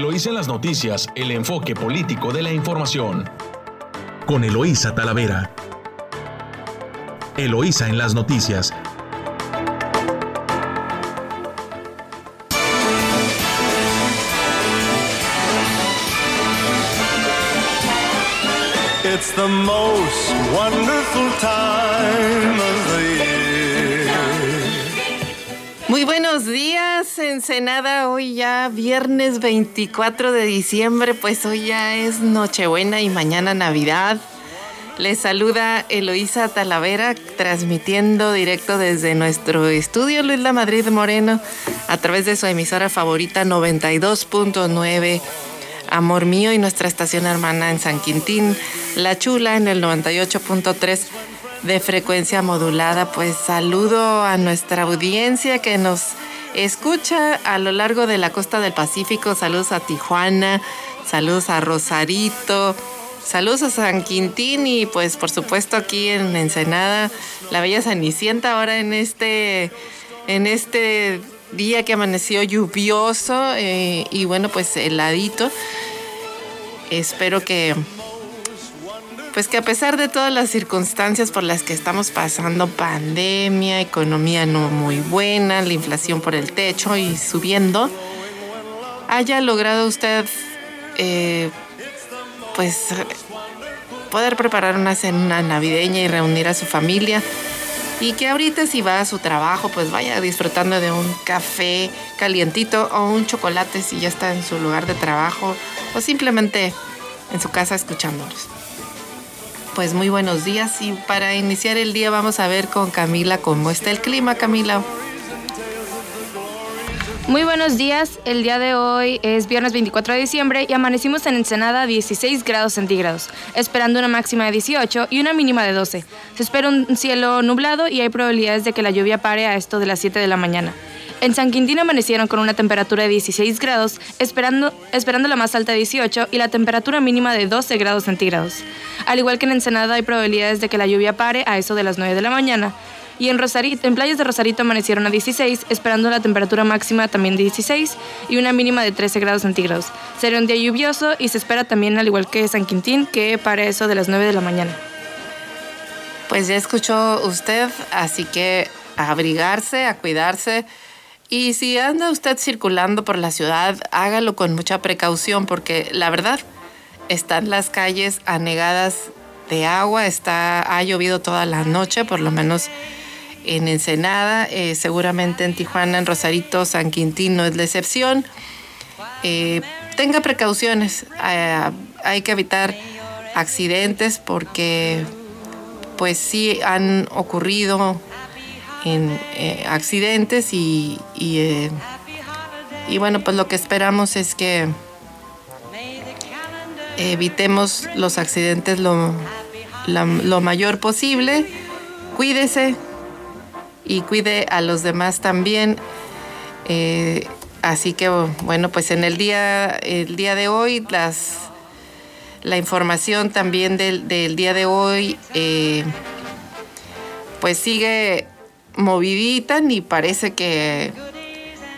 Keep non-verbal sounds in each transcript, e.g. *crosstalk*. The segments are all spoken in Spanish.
Eloísa en las noticias, el enfoque político de la información. Con Eloísa Talavera. Eloísa en las noticias. It's the most wonderful time Muy buenos días, Ensenada. Hoy ya viernes 24 de diciembre, pues hoy ya es Nochebuena y mañana Navidad. Les saluda Eloísa Talavera, transmitiendo directo desde nuestro estudio Luis La Madrid Moreno, a través de su emisora favorita 92.9 Amor Mío y nuestra estación hermana en San Quintín, La Chula en el 98.3 de frecuencia modulada. Pues saludo a nuestra audiencia que nos escucha a lo largo de la costa del Pacífico. Saludos a Tijuana, saludos a Rosarito, saludos a San Quintín y pues por supuesto aquí en Ensenada, la bella Cenicienta ahora en este, en este día que amaneció lluvioso eh, y bueno pues heladito. Espero que pues que a pesar de todas las circunstancias por las que estamos pasando, pandemia, economía no muy buena, la inflación por el techo y subiendo, haya logrado usted eh, pues poder preparar una cena navideña y reunir a su familia. Y que ahorita si va a su trabajo, pues vaya disfrutando de un café calientito o un chocolate si ya está en su lugar de trabajo o simplemente en su casa escuchándolos pues muy buenos días y para iniciar el día vamos a ver con Camila cómo está el clima, Camila. Muy buenos días, el día de hoy es viernes 24 de diciembre y amanecimos en Ensenada a 16 grados centígrados, esperando una máxima de 18 y una mínima de 12. Se espera un cielo nublado y hay probabilidades de que la lluvia pare a esto de las 7 de la mañana. En San Quintín amanecieron con una temperatura de 16 grados, esperando, esperando la más alta de 18 y la temperatura mínima de 12 grados centígrados. Al igual que en Ensenada hay probabilidades de que la lluvia pare a eso de las 9 de la mañana. Y en, Rosarito, en playas de Rosarito amanecieron a 16, esperando la temperatura máxima también de 16 y una mínima de 13 grados centígrados. Será un día lluvioso y se espera también, al igual que San Quintín, que pare eso de las 9 de la mañana. Pues ya escuchó usted, así que abrigarse, a cuidarse. Y si anda usted circulando por la ciudad, hágalo con mucha precaución porque la verdad están las calles anegadas de agua, está, ha llovido toda la noche, por lo menos en Ensenada, eh, seguramente en Tijuana, en Rosarito, San Quintín no es la excepción. Eh, tenga precauciones, eh, hay que evitar accidentes porque pues sí han ocurrido en eh, accidentes y, eh, y, bueno, pues lo que esperamos es que evitemos los accidentes lo, lo mayor posible. Cuídese y cuide a los demás también. Eh, así que bueno, pues en el día, el día de hoy, las, la información también del, del día de hoy, pues sigue movidita ni parece que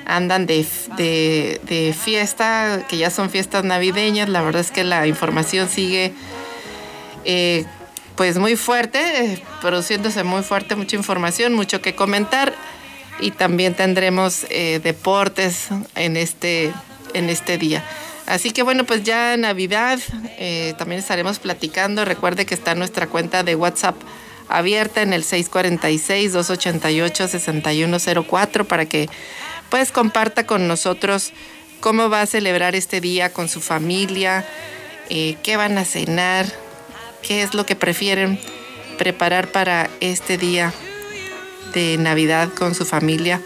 andan de, fiesta, que ya son fiestas navideñas. La verdad es que la información sigue eh, pues muy fuerte, eh, produciéndose muy fuerte, mucha información, mucho que comentar. Y también tendremos eh, deportes en este, en este día. Así que bueno, pues ya Navidad, también estaremos platicando. Recuerde que está nuestra cuenta de WhatsApp abierta en el 646-288-6104 para que pues comparta con nosotros cómo va a celebrar este día con su familia, eh, qué van a cenar, qué es lo que prefieren preparar para este día de Navidad con su familia.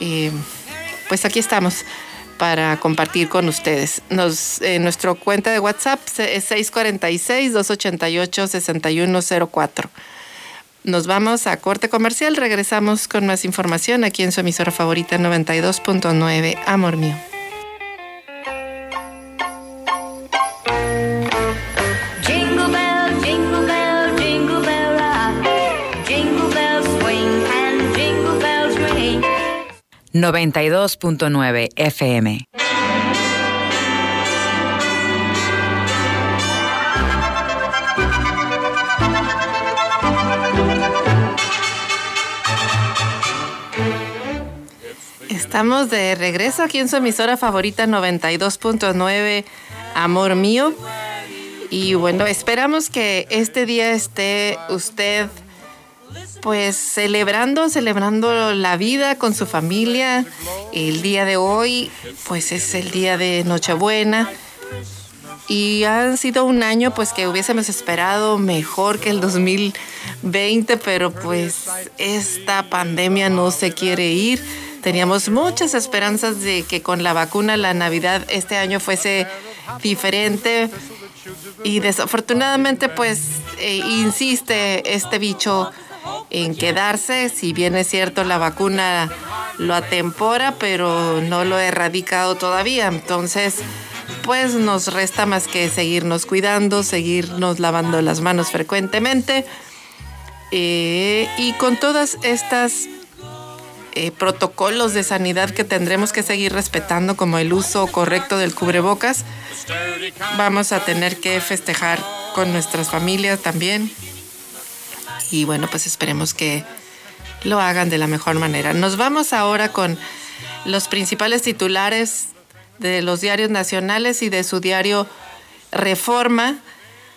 Eh, pues aquí estamos para compartir con ustedes. Nos, eh, nuestro cuenta de WhatsApp es 646-288-6104. Nos vamos a corte comercial, regresamos con más información aquí en su emisora favorita 92.9, Amor Mío. Jingle bell, Estamos de regreso aquí en su emisora favorita 92.9, Amor Mío. Y bueno, esperamos que este día esté usted pues celebrando, celebrando la vida con su familia. El día de hoy pues es el día de Nochebuena. Y ha sido un año pues que hubiésemos esperado mejor que el 2020, pero pues esta pandemia no se quiere ir. Teníamos muchas esperanzas de que con la vacuna la Navidad este año fuese diferente y desafortunadamente pues eh, insiste este bicho en quedarse, si bien es cierto la vacuna lo atempora, pero no lo ha erradicado todavía. Entonces, pues nos resta más que seguirnos cuidando, seguirnos lavando las manos frecuentemente. Eh, y con todas estas eh, protocolos de sanidad que tendremos que seguir respetando, como el uso correcto del cubrebocas, vamos a tener que festejar con nuestras familias también. Y bueno, pues esperemos que lo hagan de la mejor manera. Nos vamos ahora con los principales titulares de los diarios nacionales y de su diario Reforma.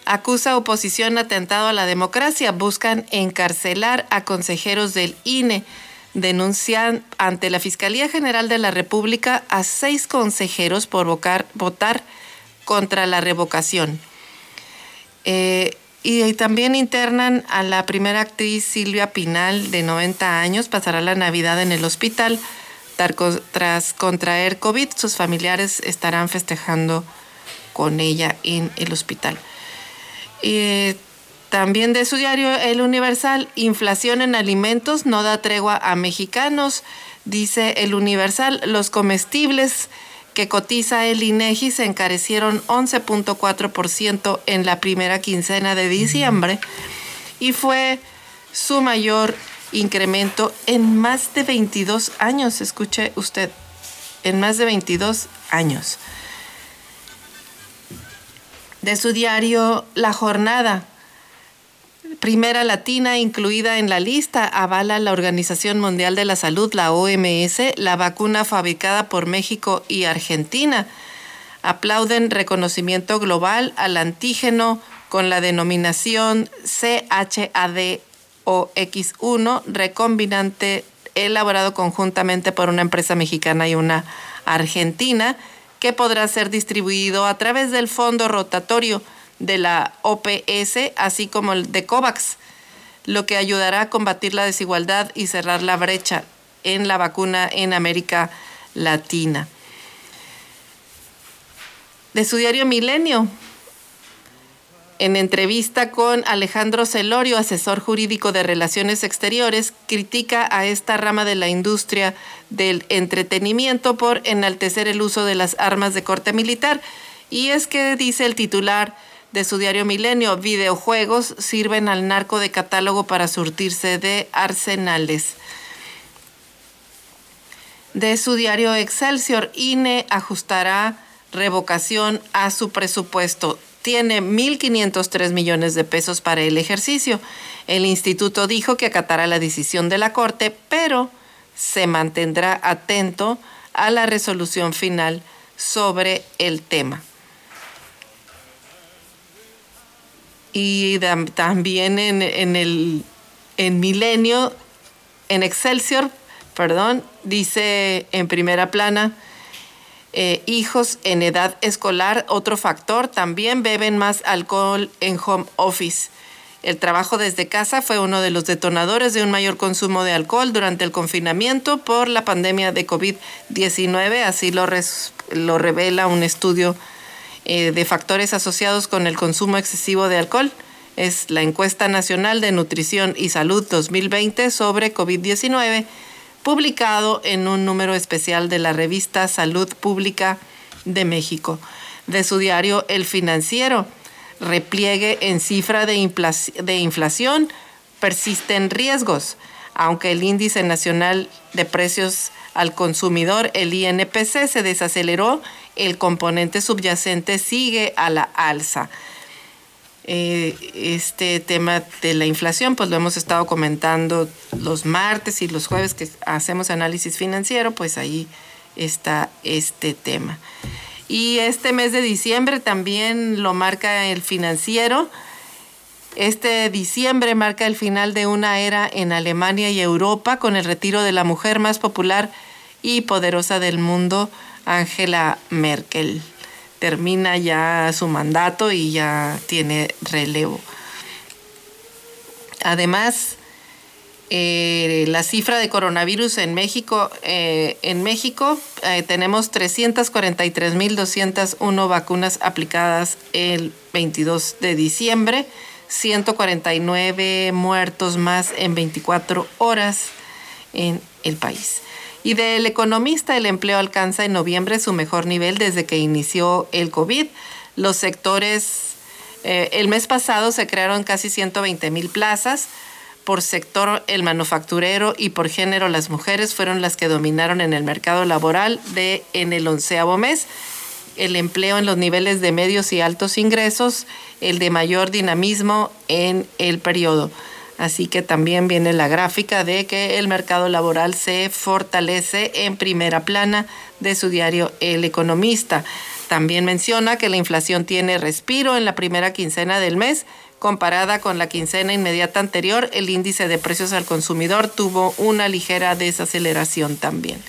Acusa oposición atentado a la democracia. Buscan encarcelar a consejeros del INE denuncian ante la Fiscalía General de la República a seis consejeros por votar contra la revocación. Eh, y, también internan a la primera actriz Silvia Pinal, de 90 años, pasará la Navidad en el hospital. Tras contraer COVID, sus familiares estarán festejando con ella en el hospital. Eh, también de su diario El Universal, inflación en alimentos no da tregua a mexicanos. Dice El Universal, los comestibles que cotiza el INEGI se encarecieron 11.4% en la primera quincena de diciembre y fue su mayor incremento en más de 22 años. Escuche usted, en más de 22 años. De su diario La Jornada, primera latina incluida en la lista, avala la Organización Mundial de la Salud, la OMS, la vacuna fabricada por México y Argentina. Aplauden reconocimiento global al antígeno con la denominación CHADOX1, recombinante elaborado conjuntamente por una empresa mexicana y una argentina, que podrá ser distribuido a través del fondo rotatorio de la OPS, así como el de COVAX, lo que ayudará a combatir la desigualdad y cerrar la brecha en la vacuna en América Latina. De su diario Milenio, en entrevista con Alejandro Celorio, asesor jurídico de Relaciones Exteriores, critica a esta rama de la industria del entretenimiento por enaltecer el uso de las armas de corte militar. Y es que dice el titular, de su diario Milenio, videojuegos sirven al narco de catálogo para surtirse de arsenales. De su diario Excelsior, INE ajustará revocación a su presupuesto. Tiene 1.503 millones de pesos para el ejercicio. El instituto dijo que acatará la decisión de la Corte, pero se mantendrá atento a la resolución final sobre el tema. Y también en, el en Milenio, en Excelsior, perdón, dice en primera plana, eh, hijos en edad escolar, otro factor, también beben más alcohol en home office. El trabajo desde casa fue uno de los detonadores de un mayor consumo de alcohol durante el confinamiento por la pandemia de COVID-19, así lo, lo revela un estudio eh, de factores asociados con el consumo excesivo de alcohol. Es la encuesta nacional de nutrición y salud 2020 sobre COVID-19, publicado en un número especial de la revista Salud Pública de México. De su diario El Financiero, repliegue en cifra de, de inflación, persisten riesgos, aunque el índice nacional de precios al consumidor, el INPC, se desaceleró el componente subyacente sigue a la alza. Eh, este tema de la inflación, pues lo hemos estado comentando los martes y los jueves que hacemos análisis financiero, pues ahí está este tema. Y este mes de diciembre también lo marca el financiero. Este diciembre marca el final de una era en Alemania y Europa con el retiro de la mujer más popular y poderosa del mundo, Angela Merkel termina ya su mandato y ya tiene relevo. Además, eh, la cifra de coronavirus en México, eh, en México eh, tenemos 343.201 vacunas aplicadas el 22 de diciembre, 149 muertos más en 24 horas en el país. Y del economista, el empleo alcanza en noviembre su mejor nivel desde que inició el COVID. Los sectores, eh, el mes pasado se crearon casi 120 mil plazas. Por sector, el manufacturero y por género, las mujeres fueron las que dominaron en el mercado laboral de en el onceavo mes. El empleo en los niveles de medios y altos ingresos, el de mayor dinamismo en el periodo. Así que también viene la gráfica de que el mercado laboral se fortalece en primera plana de su diario El Economista. También menciona que la inflación tiene respiro en la primera quincena del mes. Comparada con la quincena inmediata anterior, el índice de precios al consumidor tuvo una ligera desaceleración también.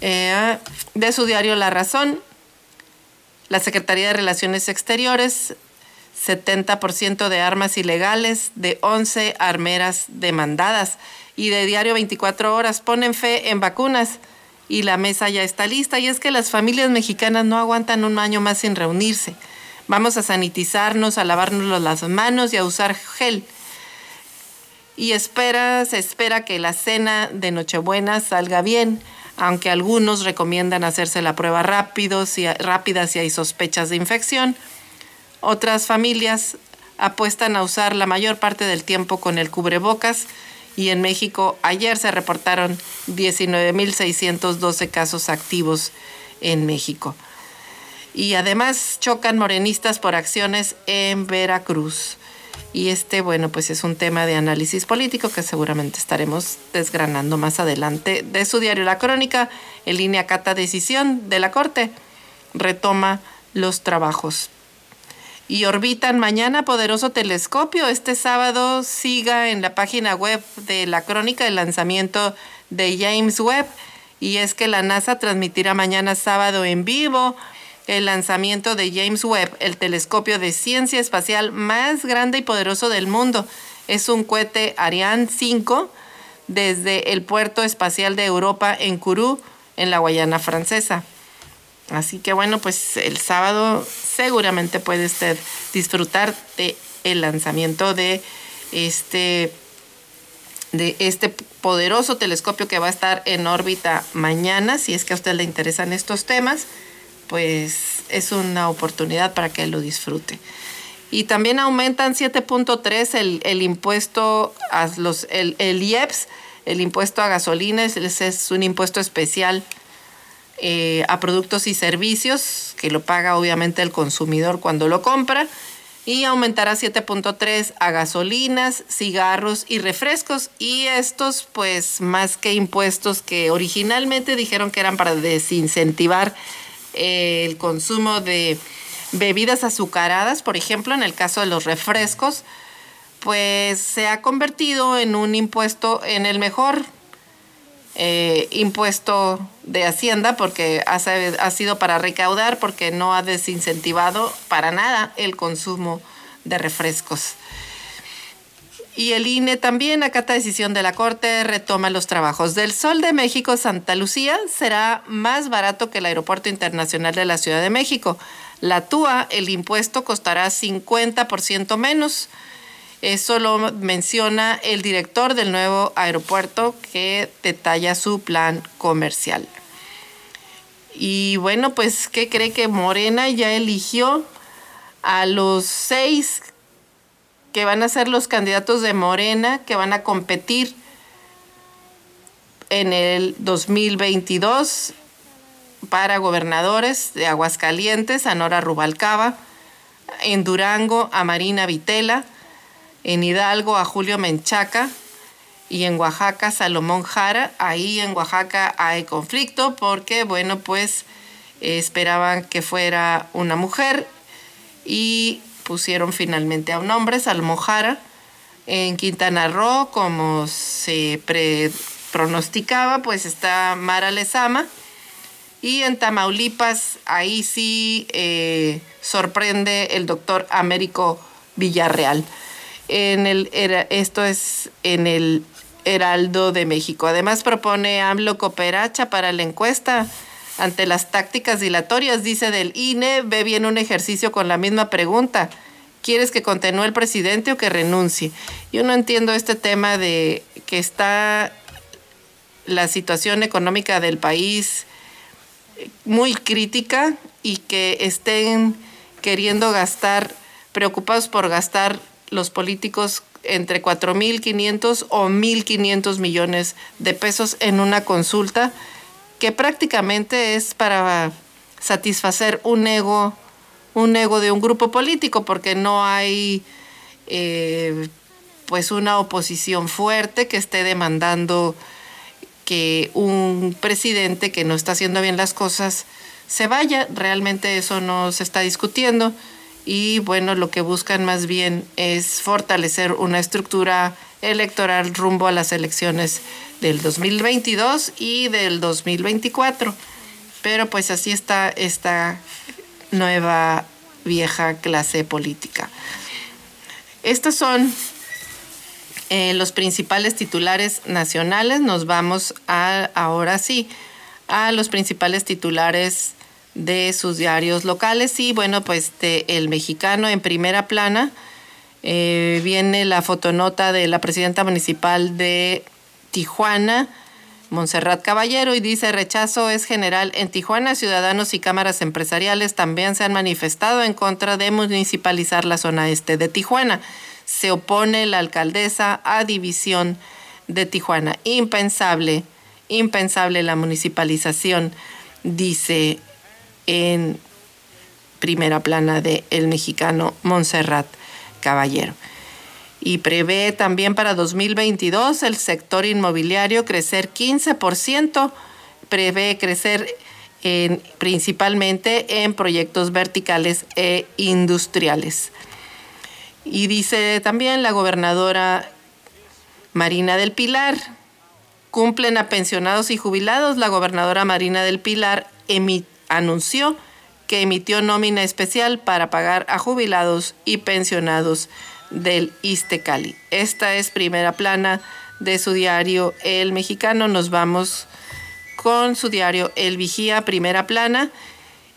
Eh, de su diario La Razón, la Secretaría de Relaciones Exteriores 70% de armas ilegales, de 11 armeras demandadas y de diario 24 horas ponen fe en vacunas y la mesa ya está lista. Y es que las familias mexicanas no aguantan un año más sin reunirse. Vamos a sanitizarnos, a lavarnos las manos y a usar gel. Y espera, se espera que la cena de Nochebuena salga bien, aunque algunos recomiendan hacerse la prueba rápido, si, rápida si hay sospechas de infección. Otras familias apuestan a usar la mayor parte del tiempo con el cubrebocas y en México ayer se reportaron 19.612 casos activos en México. Y además chocan morenistas por acciones en Veracruz. Y este, bueno, pues es un tema de análisis político que seguramente estaremos desgranando más adelante de su diario La Crónica. En línea cata decisión de la Corte retoma los trabajos y orbitan mañana poderoso telescopio. Este sábado siga en la página web de la crónica el lanzamiento de James Webb y es que la NASA transmitirá mañana sábado en vivo el lanzamiento de James Webb, el telescopio de ciencia espacial más grande y poderoso del mundo. Es un cohete Ariane 5 desde el puerto espacial de Europa en Kourou, en la Guayana francesa. Así que bueno, pues el sábado seguramente puede usted disfrutar de el lanzamiento de este de este poderoso telescopio que va a estar en órbita mañana, si es que a usted le interesan estos temas, pues es una oportunidad para que lo disfrute. Y también aumentan 7.3 el, el, impuesto a los el, el IEPS, el impuesto a gasolina, es, es un impuesto especial eh, a productos y servicios, que lo paga obviamente el consumidor cuando lo compra, y aumentará 7.3 a gasolinas, cigarros y refrescos. Y estos, pues, más que impuestos que originalmente dijeron que eran para desincentivar eh, el consumo de bebidas azucaradas, por ejemplo, en el caso de los refrescos, pues se ha convertido en un impuesto en el mejor eh, impuesto de Hacienda porque ha, sido para recaudar porque no ha desincentivado para nada el consumo de refrescos. Y el INE también acata decisión de la Corte, retoma los trabajos. Del Sol de México, Santa Lucía será más barato que el Aeropuerto Internacional de la Ciudad de México. La TUA, el impuesto costará 50% menos. Eso lo menciona el director del nuevo aeropuerto que detalla su plan comercial. Y bueno, pues, ¿qué cree que Morena ya eligió a los seis que van a ser los candidatos de Morena que van a competir en el 2022 para gobernadores de Aguascalientes, Anora Rubalcaba, en Durango a Marina Vitela, en Hidalgo a Julio Menchaca y en Oaxaca Salomón Jara. Ahí en Oaxaca hay conflicto porque, bueno, pues eh, esperaban que fuera una mujer y pusieron finalmente a un hombre, Salomón Jara. En Quintana Roo, como se pronosticaba, pues está Mara Lezama. Y en Tamaulipas, ahí sí eh, sorprende el doctor Américo Villarreal. En el, era- esto es en el Heraldo de México. Además propone AMLO cooperacha para la encuesta ante las tácticas dilatorias, dice del INE, ve bien un ejercicio con la misma pregunta. ¿Quieres que continúe el presidente o que renuncie? Yo no entiendo este tema de que está la situación económica del país muy crítica y que estén queriendo gastar, preocupados por gastar los políticos entre 4.500 o 1.500 millones de pesos en una consulta que prácticamente es para satisfacer un ego, un ego de un grupo político, porque no hay eh, pues una oposición fuerte que esté demandando que un presidente que no está haciendo bien las cosas se vaya. Realmente eso no se está discutiendo y bueno, lo que buscan más bien es fortalecer una estructura electoral rumbo a las elecciones del 2022 y del 2024. Pero pues así está esta nueva vieja clase política. Estos son eh, los principales titulares nacionales. Nos vamos a, ahora sí a los principales titulares de sus diarios locales. Y bueno, pues El Mexicano en primera plana eh, viene la fotonota de la presidenta municipal de Tijuana, Montserrat Caballero, y dice rechazo es general. En Tijuana, ciudadanos y cámaras empresariales también se han manifestado en contra de municipalizar la zona este de Tijuana. Se opone la alcaldesa a división de Tijuana. Impensable, impensable la municipalización, dice en primera plana de El Mexicano Montserrat Caballero. Y prevé también para 2022 el sector inmobiliario crecer 15%, prevé crecer en- principalmente en proyectos verticales e industriales. Y dice también la gobernadora Marina del Pilar, cumplen a pensionados y jubilados. La gobernadora Marina del Pilar emi- anunció que emitió nómina especial para pagar a jubilados y pensionados del Istecali. Esta es primera plana de su diario El Mexicano. Nos vamos con su diario El Vigía, primera plana.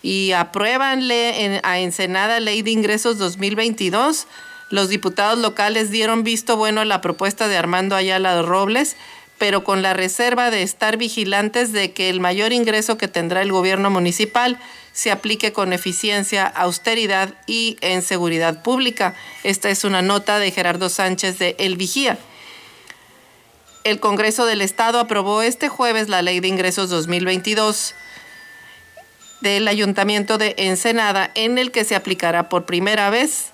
Y apruébanle en- a Ensenada Ley de Ingresos 2022. Los diputados locales dieron visto bueno a la propuesta de Armando Ayala Robles, pero con la reserva de estar vigilantes de que el mayor ingreso que tendrá el gobierno municipal se aplique con eficiencia, austeridad y en seguridad pública. Esta es una nota de Gerardo Sánchez de El Vigía. El Congreso del Estado aprobó este jueves la Ley de Ingresos 2022 del Ayuntamiento de Ensenada, en el que se aplicará por primera vez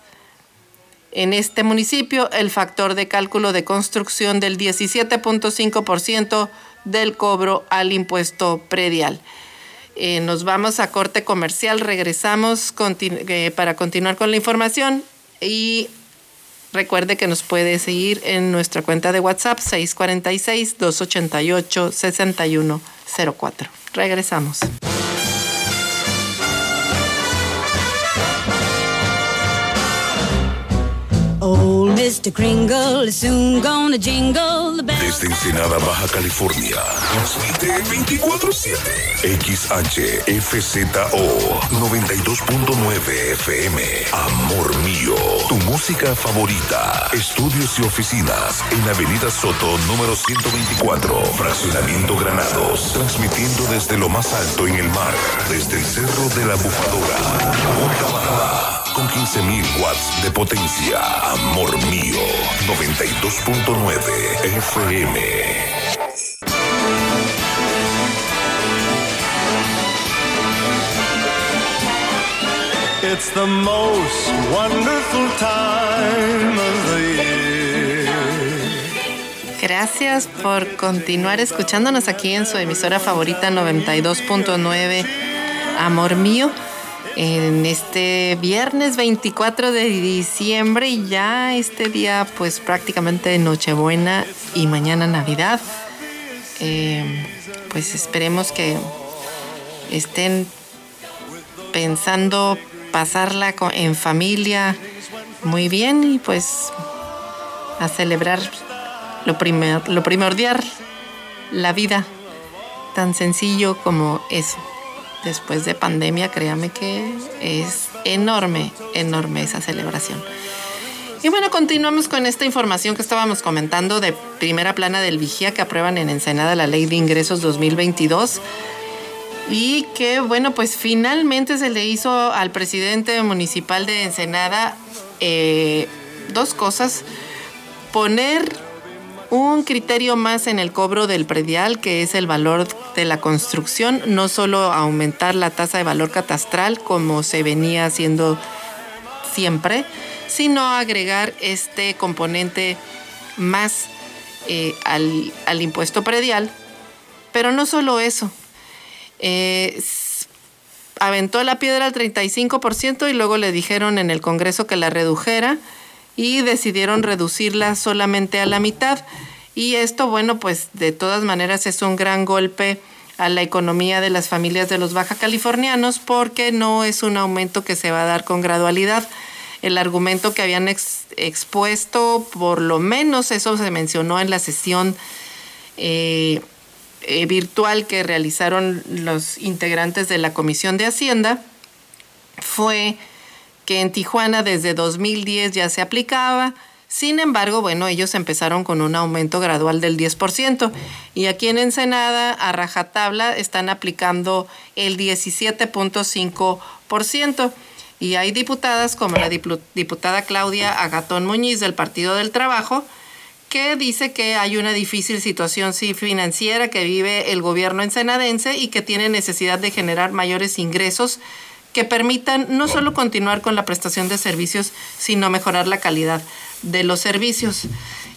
en este municipio el factor de cálculo de construcción del 17.5% del cobro al impuesto predial. Eh, nos vamos a corte comercial, regresamos eh, para continuar con la información y recuerde que nos puede seguir en nuestra cuenta de WhatsApp 646-288-6104. Regresamos. Mr. Kringle is soon gonna jingle. Desde Ensenada, Baja California. Transmite 24-7. XHFZO 92.9 FM. Amor mío. Tu música favorita. Estudios y oficinas en Avenida Soto, número 124. Fraccionamiento Granados. Transmitiendo desde lo más alto en el mar. Desde el Cerro de la Bufadora. Baja. Con 15.000 watts de potencia. Amor mío. 92.9 FM. It's the most wonderful time of the year. Gracias por continuar escuchándonos aquí en su emisora favorita 92.9 Amor Mío. En este viernes 24 de diciembre y ya este día pues prácticamente Nochebuena y mañana Navidad. Eh, pues esperemos que estén pensando pasarla en familia muy bien y pues a celebrar lo, primer- lo primordial, la vida, tan sencillo como eso. Después de pandemia, créame que es enorme, enorme esa celebración. Y bueno, continuamos con esta información que estábamos comentando de primera plana del Vigía que aprueban en Ensenada la Ley de Ingresos 2022 y que bueno, pues finalmente se le hizo al presidente municipal de Ensenada eh, dos cosas. Poner un criterio más en el cobro del predial, que es el valor de la construcción, no solo aumentar la tasa de valor catastral como se venía haciendo siempre, sino agregar este componente más eh, al, al impuesto predial. Pero no solo eso, eh, aventó la piedra al 35% y luego le dijeron en el Congreso que la redujera y decidieron reducirla solamente a la mitad. Y esto, bueno, pues de todas maneras es un gran golpe a la economía de las familias de los baja californianos porque no es un aumento que se va a dar con gradualidad. El argumento que habían ex- expuesto, por lo menos eso se mencionó en la sesión eh, eh, virtual que realizaron los integrantes de la Comisión de Hacienda, fue que en Tijuana desde 2010 ya se aplicaba. Sin embargo, bueno, ellos empezaron con un aumento gradual del 10%. Y aquí en Ensenada, a rajatabla, están aplicando el 17.5%. Y hay diputadas como la diputada Claudia Agatón Muñiz del Partido del Trabajo, que dice que hay una difícil situación financiera que vive el gobierno ensenadense y que tiene necesidad de generar mayores ingresos que permitan no solo continuar con la prestación de servicios, sino mejorar la calidad de los servicios.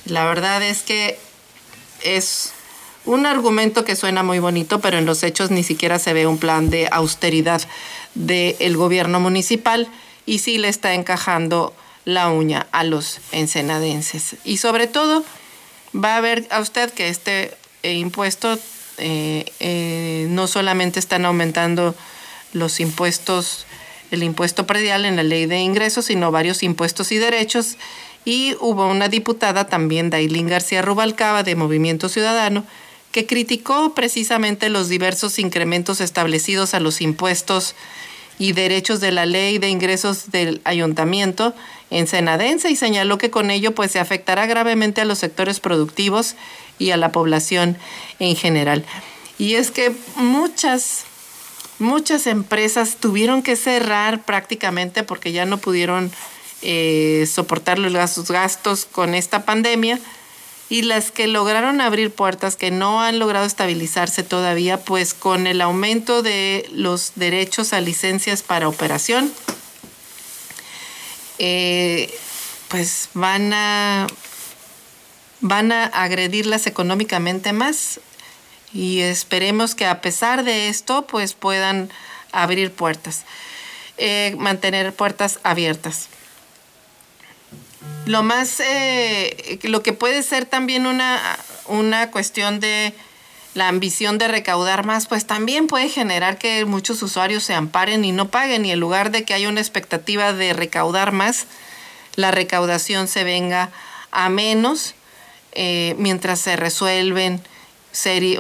La verdad es que es un argumento que suena muy bonito, pero en los hechos ni siquiera se ve un plan de austeridad del gobierno municipal y sí le está encajando la uña a los ensenadenses. Y sobre todo, va a ver a usted que este eh, impuesto eh, eh, no solamente están aumentando los impuestos, el impuesto predial en la ley de ingresos, sino varios impuestos y derechos. Y hubo una diputada también, Dailín García Rubalcaba, de Movimiento Ciudadano, que criticó precisamente los diversos incrementos establecidos a los impuestos y derechos de la ley de ingresos del ayuntamiento ensenadense y señaló que con ello pues se afectará gravemente a los sectores productivos y a la población en general. Y es que muchas muchas empresas tuvieron que cerrar prácticamente porque ya no pudieron eh, soportar los gastos, con esta pandemia. Y las que lograron abrir puertas, que no han logrado estabilizarse todavía, pues con el aumento de los derechos a licencias para operación, eh, pues van a, van a agredirlas económicamente más y esperemos que a pesar de esto, pues puedan abrir puertas, eh, mantener puertas abiertas. Lo más, eh, lo que puede ser también una, una cuestión de la ambición de recaudar más, pues también puede generar que muchos usuarios se amparen y no paguen y en lugar de que haya una expectativa de recaudar más, la recaudación se venga a menos eh, mientras se resuelven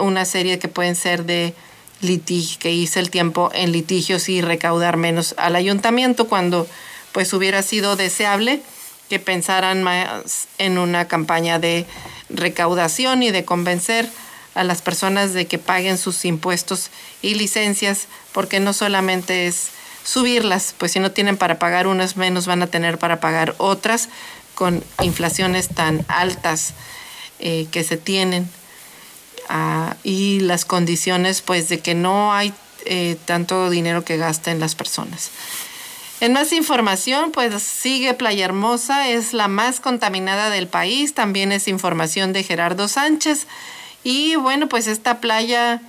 una serie que pueden ser de litigios, que hice el tiempo en litigios y recaudar menos al ayuntamiento cuando pues hubiera sido deseable que pensaran más en una campaña de recaudación y de convencer a las personas de que paguen sus impuestos y licencias, porque no solamente es subirlas, pues si no tienen para pagar unas menos van a tener para pagar otras con inflaciones tan altas eh, que se tienen ah, y las condiciones pues de que no hay eh, tanto dinero que gasten las personas. En más información, pues sigue Playa Hermosa, es la más contaminada del país, también es información de Gerardo Sánchez. Y bueno, pues esta playa,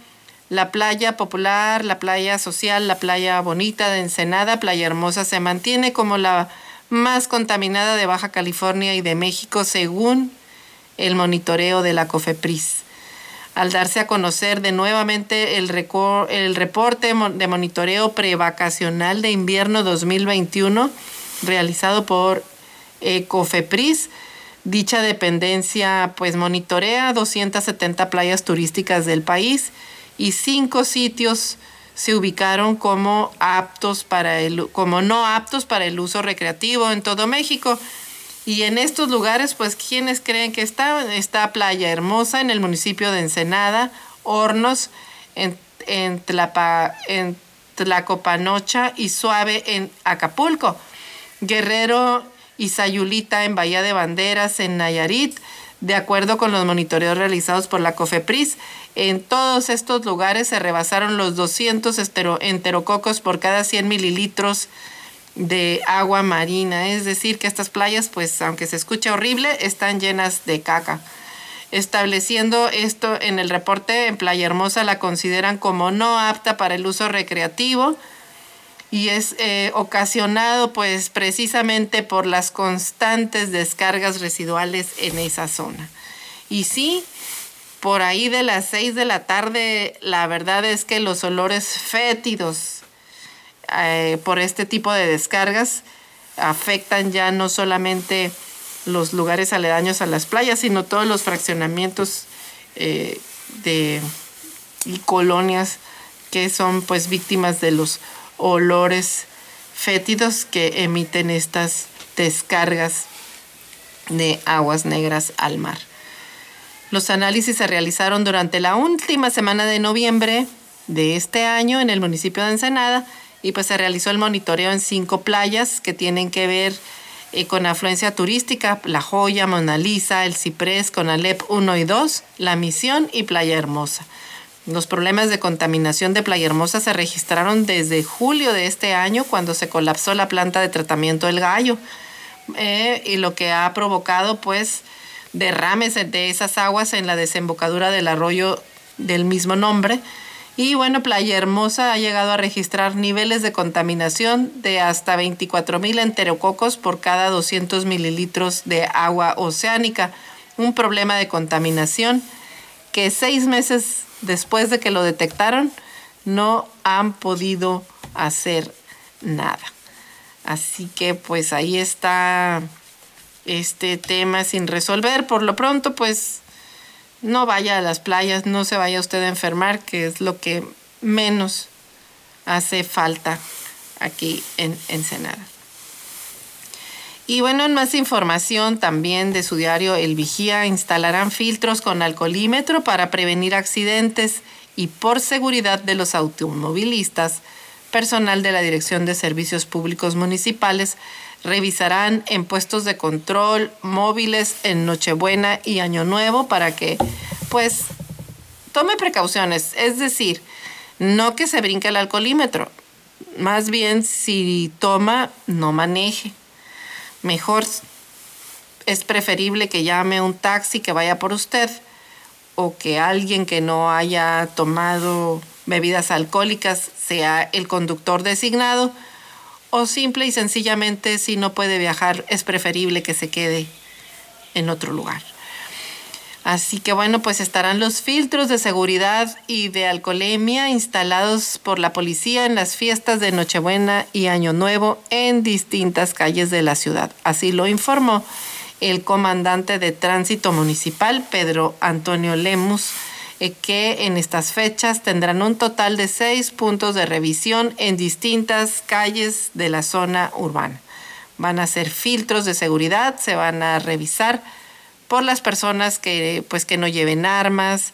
la playa popular, la playa social, la playa bonita de Ensenada, Playa Hermosa, se mantiene como la más contaminada de Baja California y de México según el monitoreo de la COFEPRIS al darse a conocer de nuevamente el, el reporte de monitoreo prevacacional de invierno 2021 realizado por Ecofepris. Dicha dependencia pues monitorea 270 playas turísticas del país y cinco sitios se ubicaron como aptos para el como no aptos para el uso recreativo en todo México. Y en estos lugares, pues, ¿quiénes creen que está? Está Playa Hermosa en el municipio de Ensenada, Hornos en, en, en Tlacopanocha y Suave en Acapulco, Guerrero y Sayulita en Bahía de Banderas en Nayarit, de acuerdo con los monitoreos realizados por la COFEPRIS. En todos estos lugares se rebasaron los 200 enterococos por cada 100 mililitros de agua marina, es decir, que estas playas, pues aunque se escuche horrible, están llenas de caca. Estableciendo esto en el reporte, en Playa Hermosa la consideran como no apta para el uso recreativo y es eh, ocasionado pues precisamente por las constantes descargas residuales en esa zona. Y sí, por ahí de las 6 de la tarde, la verdad es que los olores fétidos eh, por este tipo de descargas afectan ya no solamente los lugares aledaños a las playas, sino todos los fraccionamientos eh, de, y colonias que son pues víctimas de los olores fétidos que emiten estas descargas de aguas negras al mar. Los análisis se realizaron durante la última semana de noviembre de este año en el municipio de Ensenada y pues se realizó el monitoreo en cinco playas que tienen que ver eh, con afluencia turística, La Joya, Mona Lisa, El Ciprés, con Alep 1 y 2, La Misión y Playa Hermosa. Los problemas de contaminación de Playa Hermosa se registraron desde julio de este año cuando se colapsó la planta de tratamiento del gallo eh, y lo que ha provocado pues derrames de esas aguas en la desembocadura del arroyo del mismo nombre y bueno, Playa Hermosa ha llegado a registrar niveles de contaminación de hasta 24 mil enterococos por cada 200 mililitros de agua oceánica. Un problema de contaminación que seis meses después de que lo detectaron no han podido hacer nada. Así que pues ahí está este tema sin resolver. Por lo pronto pues no vaya a las playas, no se vaya usted a enfermar, que es lo que menos hace falta aquí en Ensenada. Y bueno, en más información también de su diario El Vigía, instalarán filtros con alcoholímetro para prevenir accidentes y por seguridad de los automovilistas, personal de la Dirección de Servicios Públicos Municipales revisarán en puestos de control móviles en Nochebuena y Año Nuevo para que pues tome precauciones, es decir, no que se brinque el alcoholímetro, más bien si toma, no maneje. Mejor es preferible que llame un taxi que vaya por usted o que alguien que no haya tomado bebidas alcohólicas sea el conductor designado o simple y sencillamente si no puede viajar es preferible que se quede en otro lugar. Así que bueno, pues estarán los filtros de seguridad y de alcoholemia instalados por la policía en las fiestas de Nochebuena y Año Nuevo en distintas calles de la ciudad. Así lo informó el comandante de tránsito municipal, Pedro Antonio Lemus, eh, que en estas fechas tendrán un total de seis puntos de revisión en distintas calles de la zona urbana. Van a hacer filtros de seguridad, se van a revisar por las personas que, pues, que no lleven armas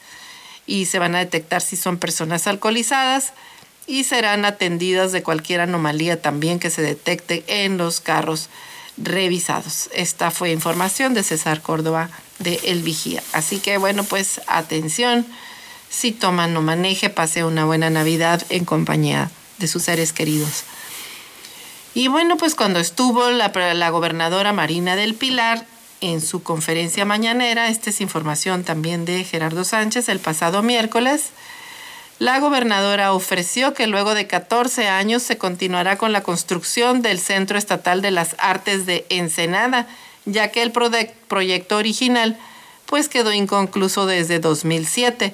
y se van a detectar si son personas alcoholizadas y serán atendidas de cualquier anomalía también que se detecte en los carros revisados. Esta fue información de César Córdoba de El Vigía. Así que bueno, pues atención, si toma no maneje, pase una buena Navidad en compañía de sus seres queridos. Y bueno, pues cuando estuvo la, la gobernadora Marina del Pilar en su conferencia mañanera, esta es información también de Gerardo Sánchez, el pasado miércoles, la gobernadora ofreció que luego de 14 años se continuará con la construcción del Centro Estatal de las Artes de Ensenada, ya que el proyecto original pues quedó inconcluso desde 2007.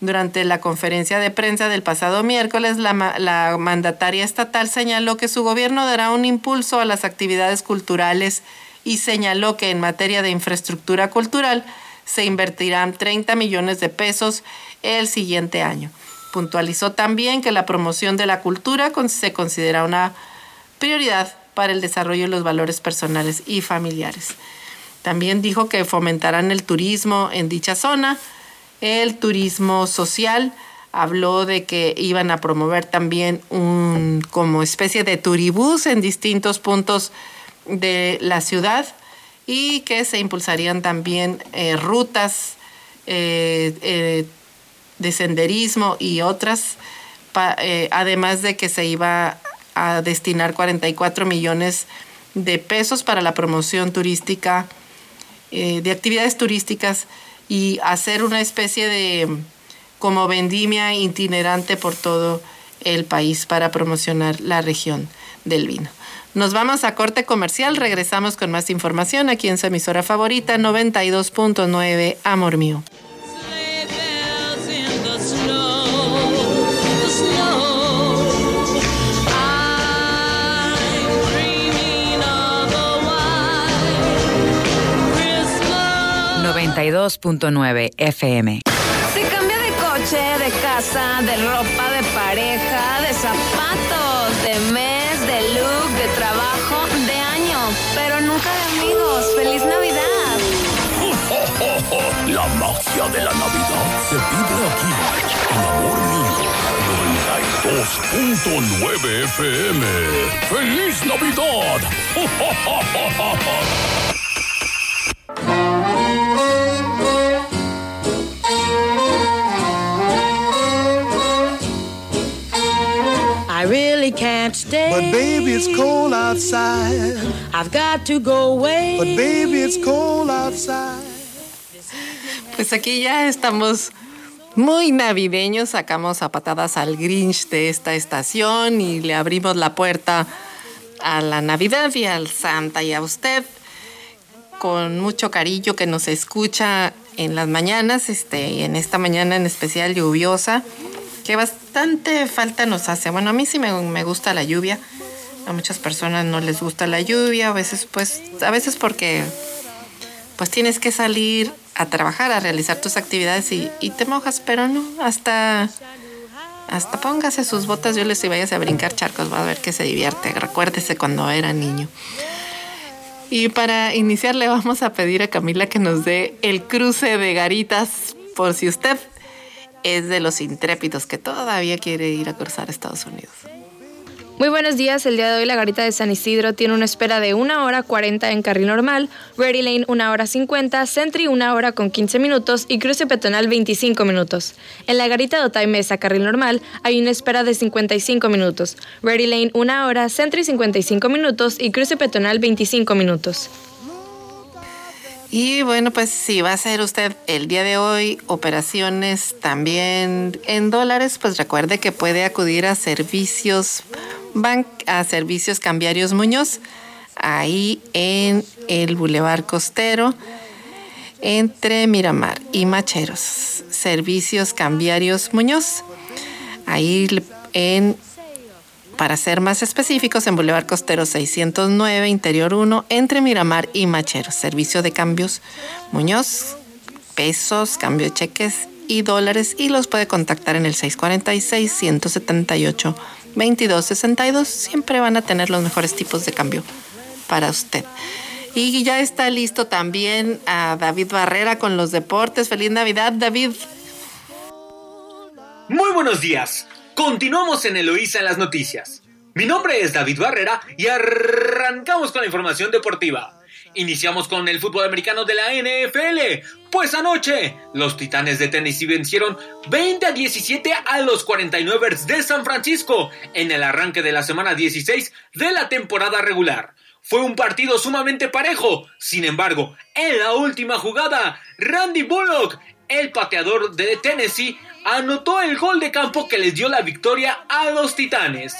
Durante la conferencia de prensa del pasado miércoles, la, la, mandataria estatal señaló que su gobierno dará un impulso a las actividades culturales y señaló que en materia de infraestructura cultural se invertirán 30 millones de pesos el siguiente año. Puntualizó también que la promoción de la cultura se considera una prioridad para el desarrollo de los valores personales y familiares. También dijo que fomentarán el turismo en dicha zona, el turismo social. Habló de que iban a promover también un como especie de turibús en distintos puntos de la ciudad y que se impulsarían también eh, rutas eh, eh, de senderismo y otras, además de que se iba a destinar 44 millones de pesos para la promoción turística, de actividades turísticas y hacer una especie de como vendimia itinerante por todo el país para promocionar la región del vino. Nos vamos a corte comercial, regresamos con más información aquí en su emisora favorita 92.9 Amor Mío. ...92.9 FM. Se cambia de coche, de casa, de ropa, de pareja, de zapatos, de mes, de look, de trabajo, de año, pero nunca de amigos. ¡Feliz Navidad! La magia de la Navidad se vive aquí, en Amor Mío 92.9 FM. ¡Feliz Navidad! *laughs* stay. But baby, it's cold outside. I've got to go away. But baby, it's cold outside. Pues aquí ya estamos muy navideños, sacamos a patadas al Grinch de esta estación y le abrimos la puerta a la Navidad y al Santa y a usted con mucho cariño que nos escucha en las mañanas, este, y en esta mañana en especial lluviosa, que bastante falta nos hace. Bueno, a mí sí me, me gusta la lluvia. A muchas personas no les gusta la lluvia, a veces pues, a veces porque pues tienes que salir a trabajar, a realizar tus actividades y, y te mojas, pero no, hasta, hasta póngase sus botas, yo les y vayas a brincar charcos, va a ver que se divierte. Recuérdese cuando era niño. Y para iniciar le vamos a pedir a Camila que nos dé el cruce de garitas por si usted es de los intrépidos que todavía quiere ir a cruzar Estados Unidos. Muy buenos días, el día de hoy la garita de San Isidro tiene una espera de 1 hora 40 en carril normal, Ready Lane 1 hora 50, Sentry 1 hora con 15 minutos y cruce peatonal 25 minutos. En la garita de Otay Mesa carril normal hay una espera de 55 minutos, Ready Lane 1 hora, Sentry 55 minutos y cruce peatonal 25 minutos. Y bueno, pues si va a hacer usted el día de hoy operaciones también en dólares, pues recuerde que puede acudir a servicios a servicios cambiarios Muñoz, ahí en el Boulevard Costero, entre Miramar y Macheros. Servicios cambiarios Muñoz, ahí en para ser más específicos, en Boulevard Costero 609, Interior 1, entre Miramar y Macheros. Servicio de cambios Muñoz, pesos, cambio de cheques y dólares y los puede contactar en el 646-178-2262. Siempre van a tener los mejores tipos de cambio para usted. Y ya está listo también a David Barrera con los deportes. Feliz Navidad, David. Muy buenos días. Continuamos en Eloísa en las noticias. Mi nombre es David Barrera y arrancamos con la información deportiva. Iniciamos con el fútbol americano de la NFL. Pues anoche, los Titanes de Tennessee vencieron 20 a 17 a los 49 de San Francisco en el arranque de la semana 16 de la temporada regular. Fue un partido sumamente parejo. Sin embargo, en la última jugada, Randy Bullock, el pateador de Tennessee, anotó el gol de campo que les dio la victoria a los Titanes.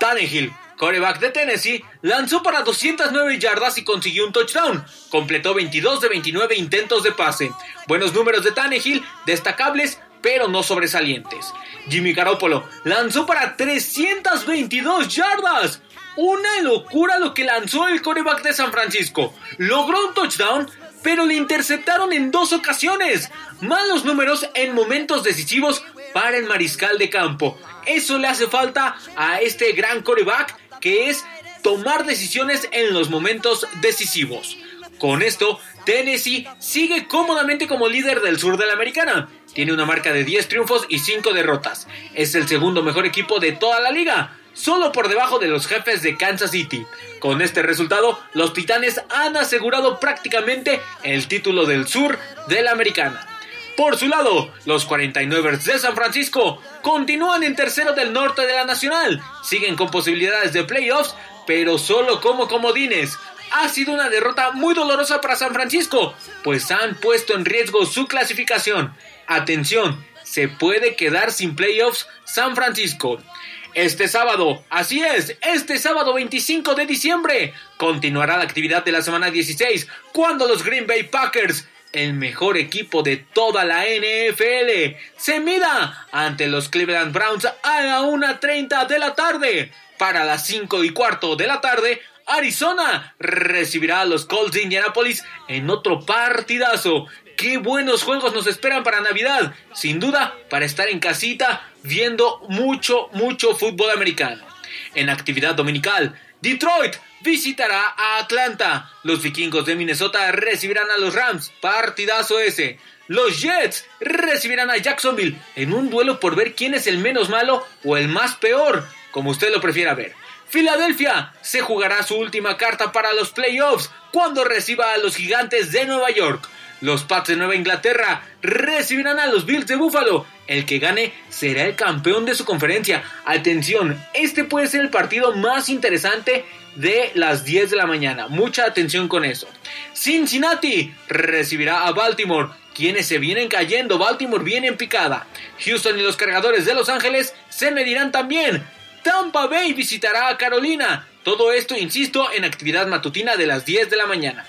Tannehill, coreback de Tennessee, lanzó para 209 yardas y consiguió un touchdown. Completó 22 de 29 intentos de pase. Buenos números de Tannehill, destacables, pero no sobresalientes. Jimmy Garoppolo lanzó para 322 yardas. Una locura lo que lanzó el coreback de San Francisco. Logró un touchdown, pero le interceptaron en dos ocasiones. Malos números en momentos decisivos para el mariscal de campo. Eso le hace falta a este gran coreback que es tomar decisiones en los momentos decisivos. Con esto, Tennessee sigue cómodamente como líder del sur de la americana. Tiene una marca de 10 triunfos y 5 derrotas. Es el segundo mejor equipo de toda la liga solo por debajo de los jefes de Kansas City. Con este resultado, los Titanes han asegurado prácticamente el título del sur de la americana. Por su lado, los 49ers de San Francisco continúan en tercero del norte de la nacional. Siguen con posibilidades de playoffs, pero solo como comodines. Ha sido una derrota muy dolorosa para San Francisco, pues han puesto en riesgo su clasificación. Atención, se puede quedar sin playoffs San Francisco. Este sábado, así es, este sábado 25 de diciembre, continuará la actividad de la semana 16, cuando los Green Bay Packers, el mejor equipo de toda la NFL, se mida ante los Cleveland Browns a la 1.30 de la tarde. Para las 5 y cuarto de la tarde, Arizona recibirá a los Colts de Indianapolis en otro partidazo. Qué buenos juegos nos esperan para Navidad. Sin duda, para estar en casita viendo mucho, mucho fútbol americano. En actividad dominical, Detroit visitará a Atlanta. Los vikingos de Minnesota recibirán a los Rams. Partidazo ese. Los Jets recibirán a Jacksonville en un duelo por ver quién es el menos malo o el más peor, como usted lo prefiera ver. Filadelfia se jugará su última carta para los playoffs cuando reciba a los gigantes de Nueva York. Los Pats de Nueva Inglaterra recibirán a los Bills de Buffalo. El que gane será el campeón de su conferencia. Atención, este puede ser el partido más interesante de las 10 de la mañana. Mucha atención con eso. Cincinnati recibirá a Baltimore. Quienes se vienen cayendo, Baltimore viene en picada. Houston y los cargadores de Los Ángeles se medirán también. Tampa Bay visitará a Carolina. Todo esto, insisto, en actividad matutina de las 10 de la mañana.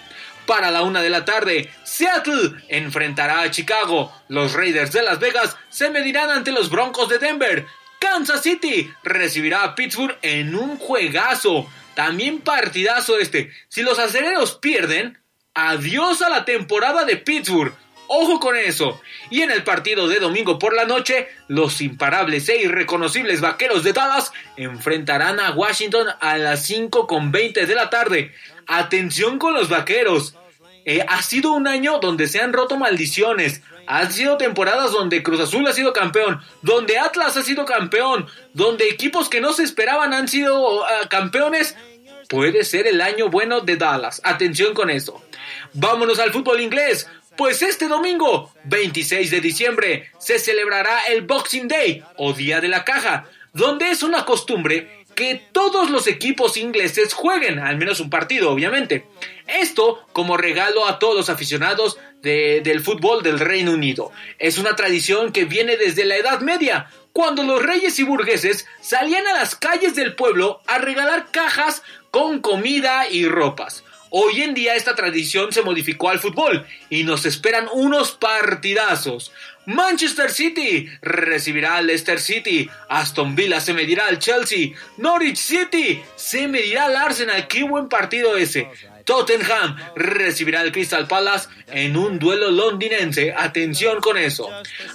Para la una de la tarde, Seattle enfrentará a Chicago. Los Raiders de Las Vegas se medirán ante los Broncos de Denver. Kansas City recibirá a Pittsburgh en un juegazo. También partidazo este. Si los aceleros pierden, adiós a la temporada de Pittsburgh. Ojo con eso. Y en el partido de domingo por la noche, los imparables e irreconocibles vaqueros de Dallas enfrentarán a Washington a las 5 con 20 de la tarde. Atención con los vaqueros. Eh, ha sido un año donde se han roto maldiciones. Han sido temporadas donde Cruz Azul ha sido campeón, donde Atlas ha sido campeón, donde equipos que no se esperaban han sido uh, campeones. Puede ser el año bueno de Dallas. Atención con eso. Vámonos al fútbol inglés. Pues este domingo, 26 de diciembre, se celebrará el Boxing Day o Día de la Caja, donde es una costumbre que todos los equipos ingleses jueguen, al menos un partido, obviamente. Esto como regalo a todos los aficionados del fútbol del Reino Unido. Es una tradición que viene desde la Edad Media, cuando los reyes y burgueses salían a las calles del pueblo a regalar cajas con comida y ropas. Hoy en día esta tradición se modificó al fútbol y nos esperan unos partidazos. Manchester City recibirá al Leicester City. Aston Villa se medirá al Chelsea. Norwich City se medirá al Arsenal. Qué buen partido ese. Tottenham recibirá al Crystal Palace en un duelo londinense. Atención con eso.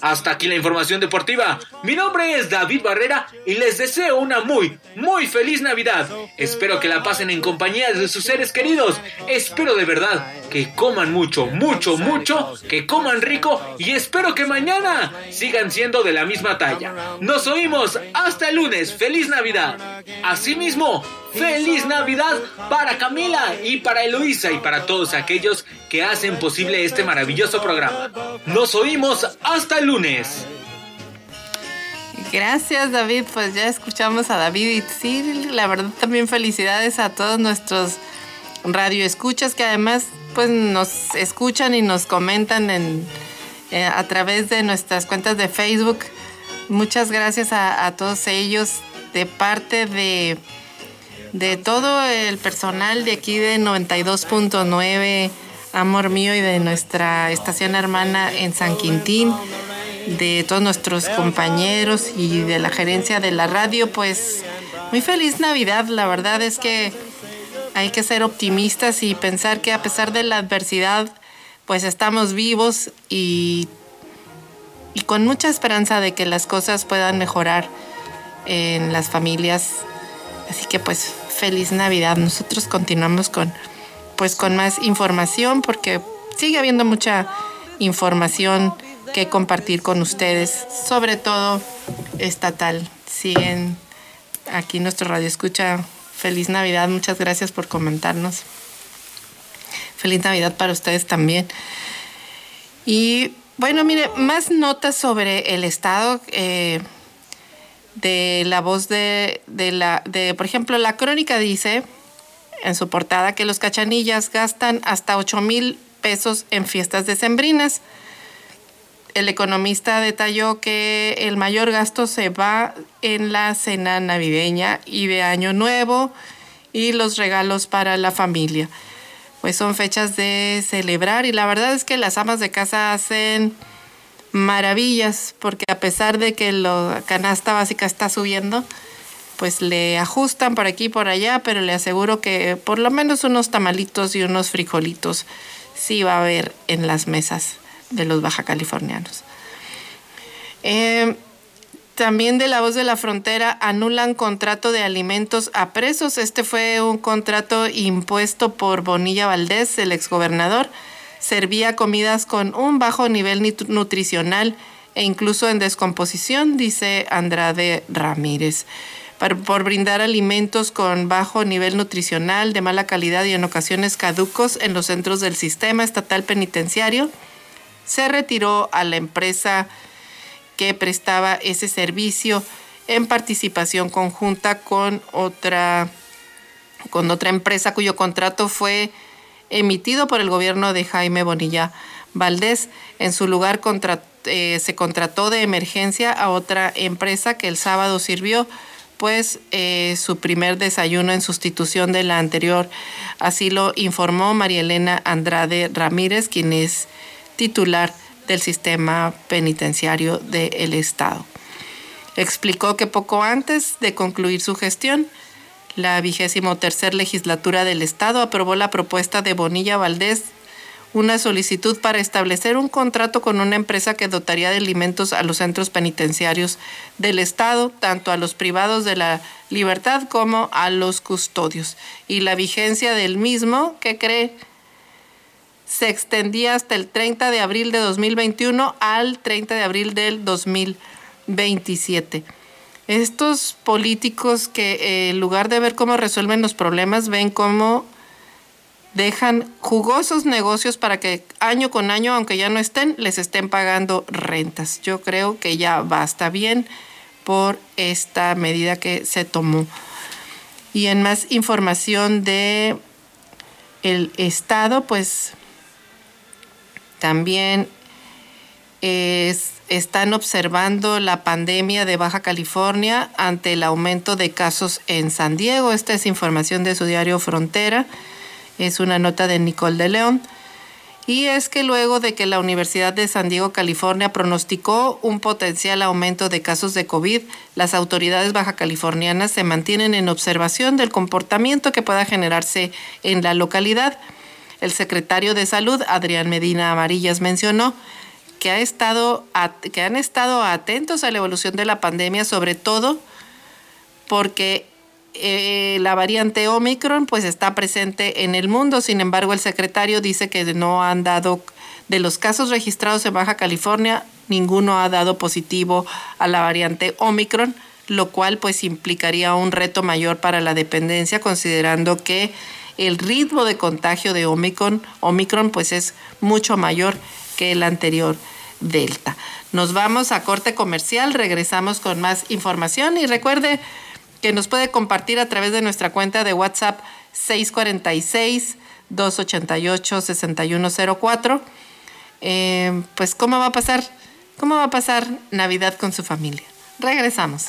Hasta aquí la información deportiva. Mi nombre es David Barrera y les deseo una muy, muy feliz Navidad. Espero que la pasen en compañía de sus seres queridos. Espero de verdad que coman mucho, mucho, mucho, que coman rico y espero que mañana sigan siendo de la misma talla. Nos oímos hasta el lunes. Feliz Navidad. Asimismo, feliz Navidad para Camila y para para Eloísa y para todos aquellos que hacen posible este maravilloso programa. Nos oímos hasta el lunes. Gracias David, pues ya escuchamos a David y la verdad también felicidades a todos nuestros radioescuchas que además pues nos escuchan y nos comentan en, eh, a través de nuestras cuentas de Facebook. Muchas gracias a todos ellos de parte de, de todo el personal de aquí de 92.9 Amor Mío y de nuestra estación hermana en San Quintín de todos nuestros compañeros y de la gerencia de la radio, pues muy feliz Navidad. La verdad es que hay que ser optimistas y pensar que a pesar de la adversidad, pues estamos vivos y, y con mucha esperanza de que las cosas puedan mejorar en las familias. Así que pues feliz Navidad. Nosotros continuamos con pues con más información porque sigue habiendo mucha información que compartir con ustedes, sobre todo estatal. Siguen aquí nuestro radio escucha. Feliz Navidad, muchas gracias por comentarnos. Feliz Navidad para ustedes también. Y bueno, mire, más notas sobre el estado eh, de la voz de, de la, de, por ejemplo, la crónica dice en su portada que los cachanillas gastan hasta 8 mil pesos en fiestas decembrinas el economista detalló que el mayor gasto se va en la cena navideña y de Año Nuevo y los regalos para la familia. Pues son fechas de celebrar y la verdad es que las amas de casa hacen maravillas porque a pesar de que la canasta básica está subiendo, pues le ajustan por aquí y por allá, pero le aseguro que por lo menos unos tamalitos y unos frijolitos sí va a haber en las mesas de los baja californianos. Eh, también de la voz de la frontera anulan contrato de alimentos a presos. Este fue un contrato impuesto por Bonilla Valdés, el exgobernador. Servía comidas con un bajo nivel nutricional e incluso en descomposición, dice Andrade Ramírez. por brindar alimentos con bajo nivel nutricional, de mala calidad y en ocasiones caducos en los centros del sistema estatal penitenciario se retiró a la empresa que prestaba ese servicio en participación conjunta con otra, con otra empresa cuyo contrato fue emitido por el gobierno de Jaime Bonilla Valdés. En su lugar eh, se contrató de emergencia a otra empresa que el sábado sirvió pues eh, su primer desayuno en sustitución de la anterior. Así lo informó María Elena Andrade Ramírez, quien es titular del sistema penitenciario del Estado. Explicó que poco antes de concluir su gestión, la vigésimo tercer legislatura del Estado aprobó la propuesta de Bonilla Valdés, una solicitud para establecer un contrato con una empresa que dotaría de alimentos a los centros penitenciarios del Estado, tanto a los privados de la libertad como a los custodios. Y la vigencia del mismo, que cree se extendía hasta el 30 de abril de 2021 al 30 de abril del 2027. Estos políticos que eh, en lugar de ver cómo resuelven los problemas, ven cómo dejan jugosos negocios para que año con año, aunque ya no estén, les estén pagando rentas. Yo creo que ya basta bien por esta medida que se tomó. Y en más información de el Estado, pues también están observando la pandemia de Baja California ante el aumento de casos en San Diego. Esta es información de su diario Frontera. Es una nota de Nicole de León. Y es que luego de que la Universidad de San Diego, California, pronosticó un potencial aumento de casos de COVID, las autoridades baja californianas se mantienen en observación del comportamiento que pueda generarse en la localidad. El secretario de Salud, Adrián Medina Amarillas, mencionó que, ha estado, que han estado atentos a la evolución de la pandemia, sobre todo porque eh, la variante Omicron pues está presente en el mundo. Sin embargo, el secretario dice que no han dado, de los casos registrados en Baja California, ninguno ha dado positivo a la variante Omicron, lo cual pues implicaría un reto mayor para la dependencia, considerando que el ritmo de contagio de Omicron, Omicron pues es mucho mayor que el anterior Delta. Nos vamos a corte comercial, regresamos con más información y recuerde que nos puede compartir a través de nuestra cuenta de WhatsApp 646 288 6104. Eh, pues cómo va a pasar, cómo va a pasar Navidad con su familia. Regresamos.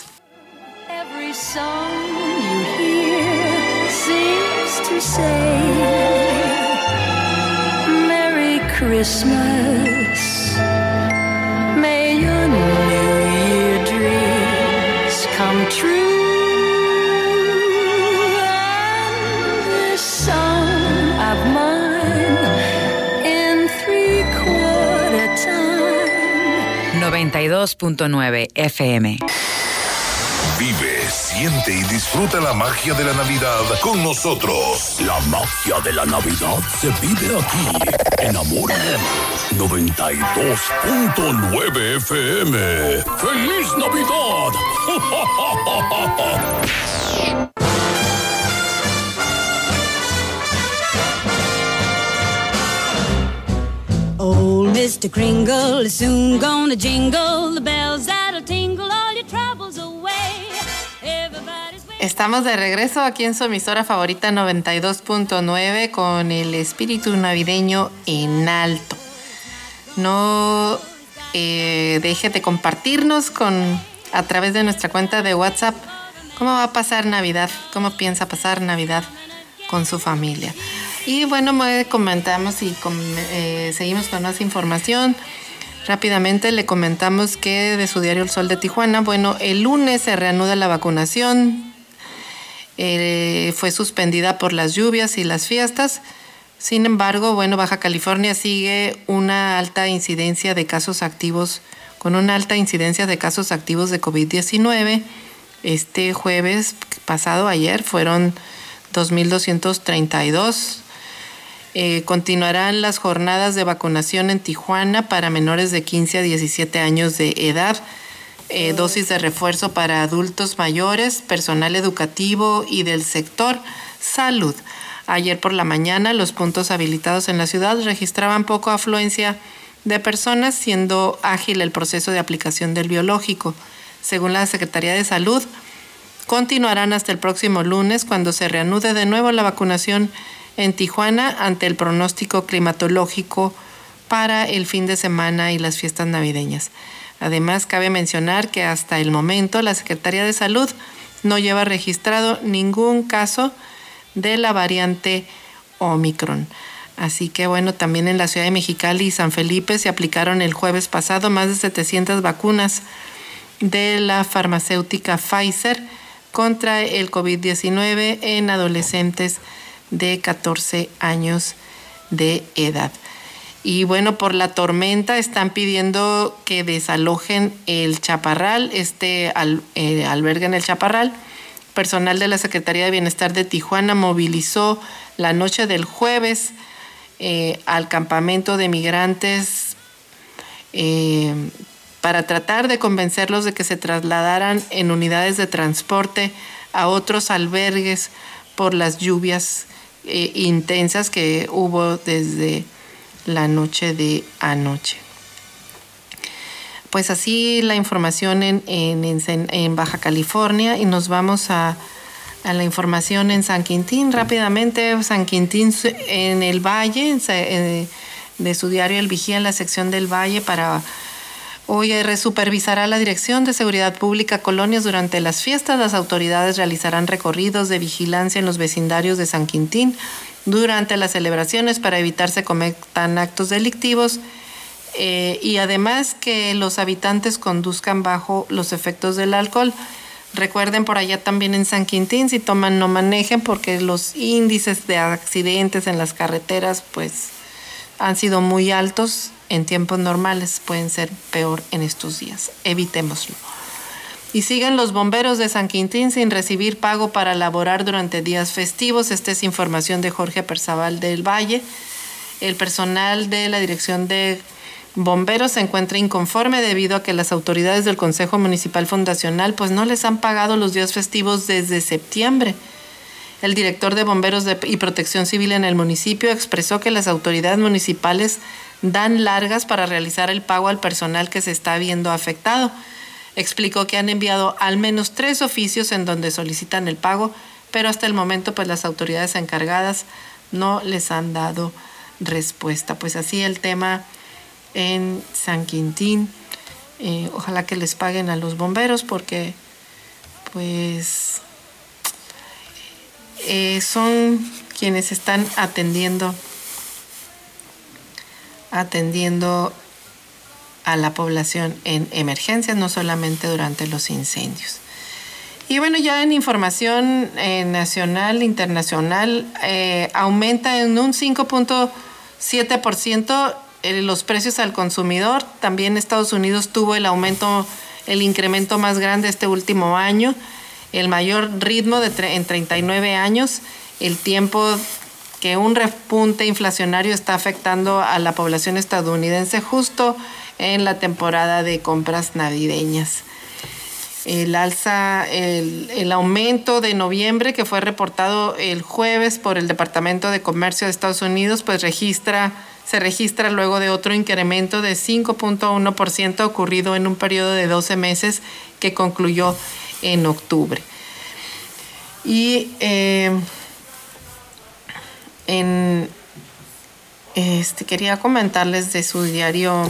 92.9 FM. Vive, siente y disfruta la magia de la Navidad con nosotros. La magia de la Navidad se vive aquí, en Amor 92.9 FM. ¡Feliz Navidad! Old Mr. Kringle is soon gonna jingle the bells that'll tingle all your troubles away. Estamos de regreso aquí en su emisora favorita 92.9 con el espíritu navideño en alto. No eh, deje de compartirnos con a través de nuestra cuenta de WhatsApp cómo va a pasar Navidad, cómo piensa pasar Navidad con su familia. Y bueno, me comentamos y eh, seguimos con más información. Rápidamente le comentamos que de su diario El Sol de Tijuana, bueno, el lunes se reanuda la vacunación. Eh, fue suspendida por las lluvias y las fiestas. Sin embargo, bueno, Baja California sigue una alta incidencia de casos activos, con una alta incidencia de casos activos de COVID-19. Este jueves pasado, ayer, fueron 2.232. Eh, continuarán las jornadas de vacunación en Tijuana para menores de 15 a 17 años de edad. Eh, dosis de refuerzo para adultos mayores, personal educativo y del sector salud. Ayer por la mañana los puntos habilitados en la ciudad registraban poco afluencia de personas, siendo ágil el proceso de aplicación del biológico. Según la Secretaría de Salud, continuarán hasta el próximo lunes cuando se reanude de nuevo la vacunación en Tijuana ante el pronóstico climatológico para el fin de semana y las fiestas navideñas. Además, cabe mencionar que hasta el momento la Secretaría de Salud no lleva registrado ningún caso de la variante Omicron. Así que bueno, también en la ciudad de Mexicali y San Felipe se aplicaron el jueves pasado más de 700 vacunas de la farmacéutica Pfizer contra el COVID-19 en adolescentes de 14 años de edad. Y bueno, por la tormenta están pidiendo que desalojen el chaparral, este al, eh, en el chaparral. Personal de la Secretaría de Bienestar de Tijuana movilizó la noche del jueves eh, al campamento de migrantes eh, para tratar de convencerlos de que se trasladaran en unidades de transporte a otros albergues por las lluvias eh, intensas que hubo desde la noche de anoche. Pues así la información en, en, Baja California y nos vamos a, a, la información en San Quintín. Rápidamente, San Quintín en el Valle, de su diario El Vigía, en la sección del Valle, para hoy supervisará la Dirección de Seguridad Pública Colonias durante las fiestas. Las autoridades realizarán recorridos de vigilancia en los vecindarios de San Quintín durante las celebraciones para evitar se cometan actos delictivos eh, y además que los habitantes conduzcan bajo los efectos del alcohol. Recuerden por allá también en San Quintín, si toman no manejen porque los índices de accidentes en las carreteras pues han sido muy altos en tiempos normales, pueden ser peor en estos días. Evitémoslo. Y siguen los bomberos de San Quintín sin recibir pago para laborar durante días festivos. Esta es información de Jorge Perzaval del Valle. El personal de la Dirección de Bomberos se encuentra inconforme debido a que las autoridades del Consejo Municipal Fundacional pues no les han pagado los días festivos desde septiembre. El director de Bomberos y Protección Civil en el municipio expresó que las autoridades municipales dan largas para realizar el pago al personal que se está viendo afectado. Explicó que han enviado al menos tres oficios en donde solicitan el pago, pero hasta el momento pues las autoridades encargadas no les han dado respuesta. Pues así el tema en San Quintín. Eh, ojalá que les paguen a los bomberos porque pues eh, son quienes están atendiendo atendiendo a la población en emergencias, no solamente durante los incendios. Y bueno, ya en información eh, nacional, internacional, eh, aumenta en un 5.7% eh, los precios al consumidor. También Estados Unidos tuvo el aumento, el incremento más grande este último año, el mayor ritmo de en 39 años, el tiempo que un repunte inflacionario está afectando a la población estadounidense justo en la temporada de compras navideñas el alza, el aumento de noviembre que fue reportado el jueves por el Departamento de Comercio de Estados Unidos, pues registra, se registra luego de otro incremento de 5.1% ocurrido en un periodo de 12 meses que concluyó en octubre. Y eh, en, este, quería comentarles de su diario,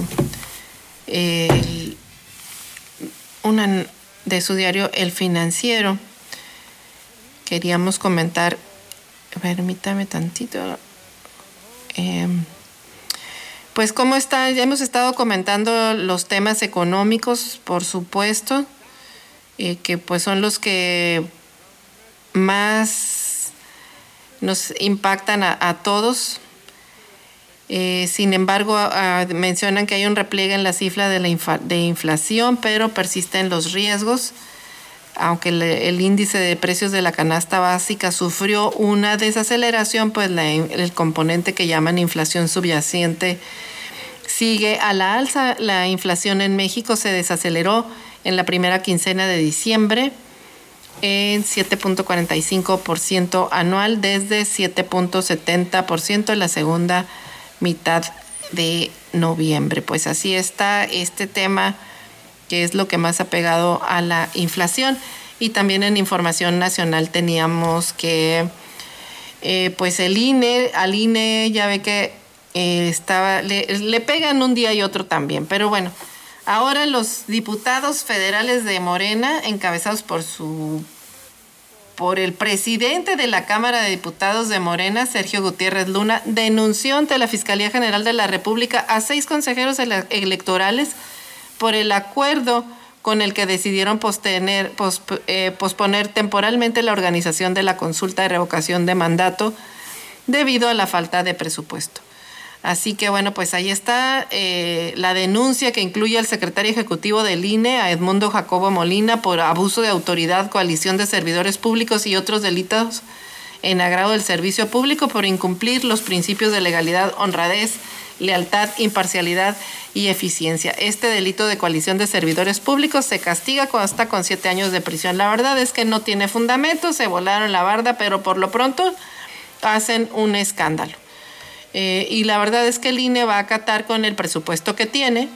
el- una de su diario El Financiero. Queríamos comentar, permítame tantito. em, pues cómo está, ya hemos estado comentando los temas económicos, por supuesto, eh, que pues son los que más nos impactan a, a todos. Eh, sin embargo, ah, mencionan que hay un repliegue en la cifra de la de inflación, pero persisten los riesgos. Aunque el, índice de precios de la canasta básica sufrió una desaceleración, pues la el componente que llaman inflación subyacente sigue a la alza. La inflación en México se desaceleró en la primera quincena de diciembre en 7.45% anual desde 7.70% en la segunda mitad de noviembre. Pues así está este tema que es lo que más ha pegado a la inflación. Y también en información nacional teníamos que, eh, pues el INE, al INE ya ve que eh, estaba, le, pegan un día y otro también. Pero bueno, ahora los diputados federales de Morena, encabezados por su por el presidente de la Cámara de Diputados de Morena, Sergio Gutiérrez Luna, denunció ante la Fiscalía General de la República a seis consejeros ele- electorales por el acuerdo con el que decidieron eh, posponer temporalmente la organización de la consulta de revocación de mandato debido a la falta de presupuesto. Así que bueno, pues ahí está eh, la denuncia que incluye al secretario ejecutivo del INE, a Edmundo Jacobo Molina, por abuso de autoridad, coalición de servidores públicos y otros delitos en agrado del servicio público por incumplir los principios de legalidad, honradez, lealtad, imparcialidad y eficiencia. Este delito de coalición de servidores públicos se castiga hasta con siete años de prisión. La verdad es que no tiene fundamento, se volaron la barda, pero por lo pronto hacen un escándalo. Eh, y la verdad es que el INE va a acatar con el presupuesto que tiene,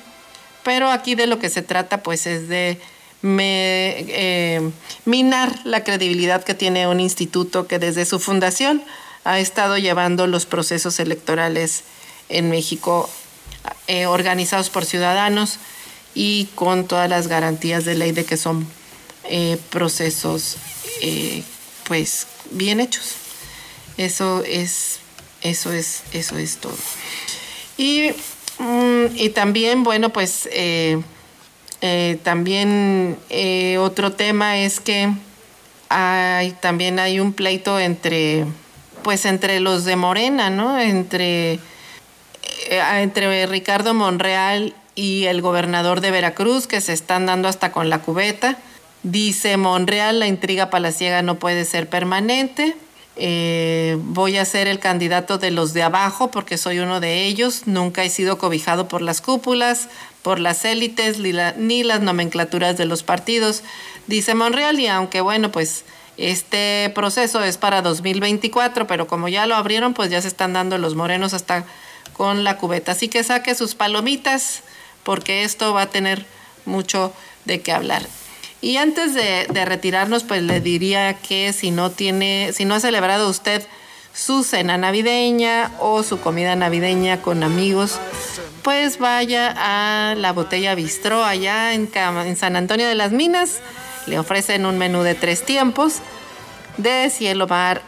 pero aquí de lo que se trata pues es de eh, minar la credibilidad que tiene un instituto que desde su fundación ha estado llevando los procesos electorales en México eh, organizados por ciudadanos y con todas las garantías de ley de que son eh, procesos eh, pues bien hechos. Eso es, eso es, eso es todo. Y, mm, y también, bueno, pues también otro tema es que hay, también hay un pleito entre, pues entre los de Morena, ¿no? Entre, entre Ricardo Monreal y el gobernador de Veracruz, que se están dando hasta con la cubeta. Dice Monreal, la intriga palaciega no puede ser permanente. Eh, voy a ser el candidato de los de abajo porque soy uno de ellos. Nunca he sido cobijado por las cúpulas, por las élites ni, ni las nomenclaturas de los partidos, dice Monreal. Y aunque bueno, pues Este proceso es para 2024, pero como ya lo abrieron, pues ya se están dando los morenos hasta con la cubeta. Así que saque sus palomitas porque esto va a tener mucho de qué hablar. Y antes de, retirarnos, pues le diría que si no tiene, si no ha celebrado usted su cena navideña o su comida navideña con amigos, pues vaya a la botella Bistró allá en, en San Antonio de las Minas. Le ofrecen un menú de tres tiempos de cielo, mar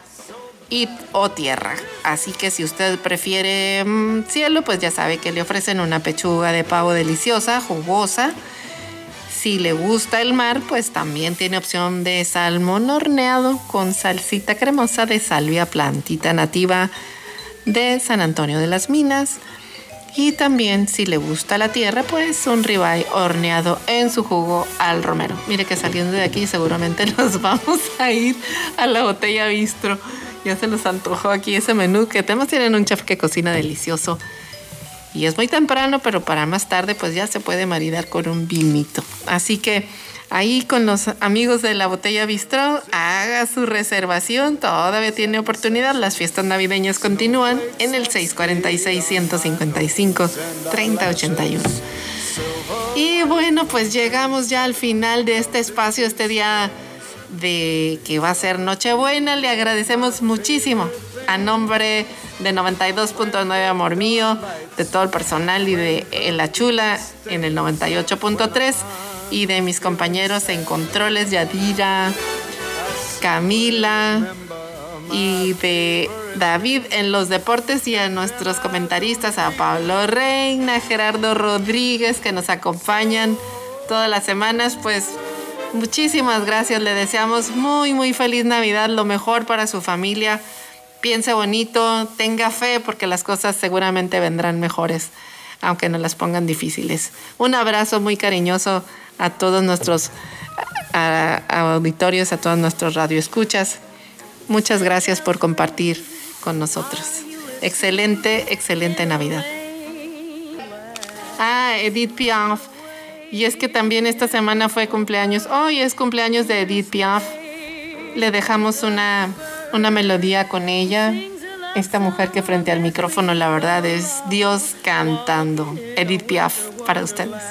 y o tierra. Así que si usted prefiere mm, cielo, pues ya sabe que le ofrecen una pechuga de pavo deliciosa, jugosa. Si le gusta el mar, pues también tiene opción de salmón horneado con salsita cremosa de salvia, plantita nativa de San Antonio de las Minas. Y también si le gusta la tierra, pues un ribeye horneado en su jugo al romero. Mire que saliendo de aquí seguramente *laughs* nos vamos a ir a la botella bistro. Ya se nos antojó aquí ese menú que además tienen un chef que cocina delicioso. Y es muy temprano, pero para más tarde pues ya se puede maridar con un vinito. Así que ahí con los amigos de la botella Bistro, haga su reservación, todavía tiene oportunidad. Las fiestas navideñas continúan en el 646-155-3081. Y bueno, pues llegamos ya al final de este espacio, este día de que va a ser Nochebuena. Le agradecemos muchísimo a nombre de 92.9 Amor Mío, de todo el personal y de La Chula en el 98.3 y de mis compañeros en controles, Yadira, Camila y de David en los deportes y a nuestros comentaristas, a Pablo Reina, Gerardo Rodríguez que nos acompañan todas las semanas, pues muchísimas gracias, le deseamos muy muy feliz Navidad, lo mejor para su familia, piense bonito, tenga fe porque las cosas seguramente vendrán mejores, aunque no las pongan difíciles. Un abrazo muy cariñoso a todos nuestros auditorios, a todos nuestros radioescuchas. Muchas gracias por compartir con nosotros. Excelente, excelente Navidad. Ah, Edith Piaf. Y es que también esta semana fue cumpleaños. Hoy es cumpleaños de Edith Piaf. Le dejamos una, una melodía con ella. Esta mujer que frente al micrófono, la verdad, es Dios cantando. Edith Piaf, para ustedes.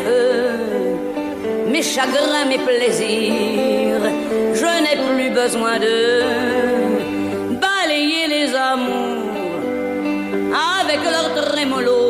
Feu. Mes chagrins, mes plaisirs, je n'ai plus besoin de balayer les amours avec leur trémolo,